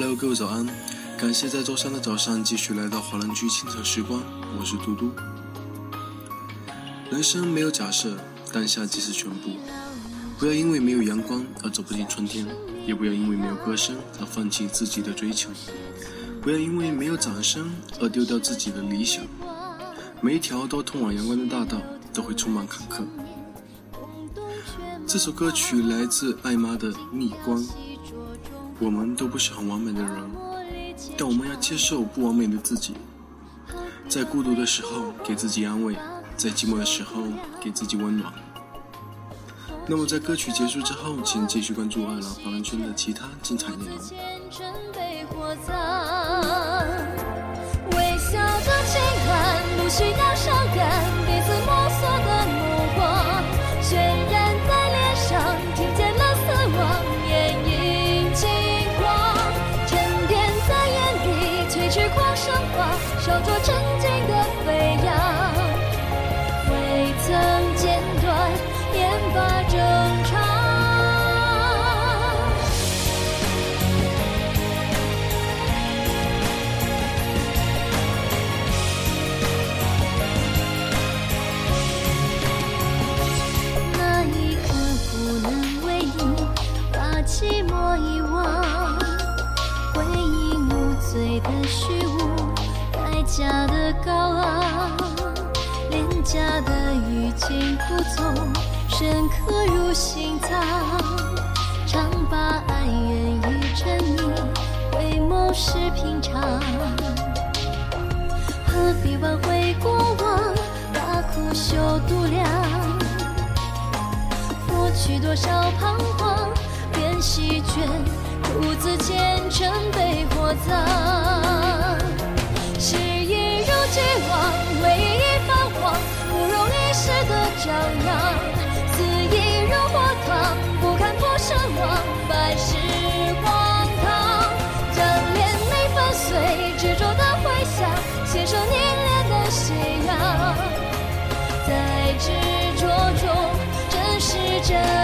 Hello，各位早安！感谢在周三的早上继续来到华人居清晨时光，我是嘟嘟。人生没有假设，当下即是全部。不要因为没有阳光而走不进春天，也不要因为没有歌声而放弃自己的追求。不要因为没有掌声而丢掉自己的理想。每一条都通往阳光的大道都会充满坎坷。这首歌曲来自艾妈的《逆光》。我们都不是很完美的人，但我们要接受不完美的自己。在孤独的时候给自己安慰，在寂寞的时候给自己温暖。那么在歌曲结束之后，请继续关注二郎华人圈的其他精彩内容。微笑的轻喊，不需要伤感，狂生花，烧灼曾经的飞代价的高昂，廉价的遇见苦痛，深刻入心脏，常把爱愿意沉溺，回眸是平常。何必挽回过往，把苦修度量？过去多少彷徨，便席卷，独自虔诚被火葬。真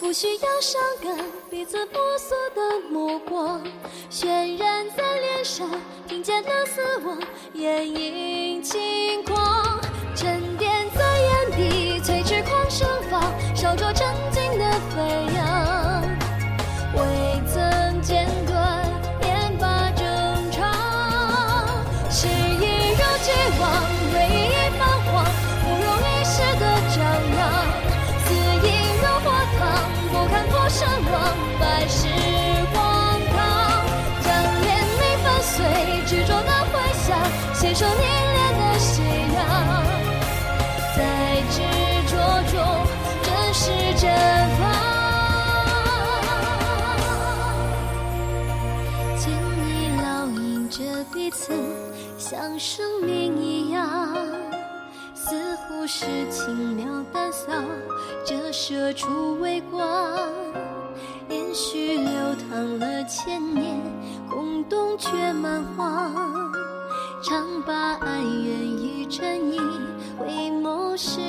不需要伤感，彼此婆娑的目光，渲染在脸上，听见了死亡，眼影金望，百世荒唐。将脸眉粉碎，执着的回响，携手凝练的信仰，在执着中真实绽放。见你烙印着彼此，像生命一样。似乎是轻描淡扫，折射出微光，许流淌了千年，空洞却满荒，常把爱愿意沉溺，回眸是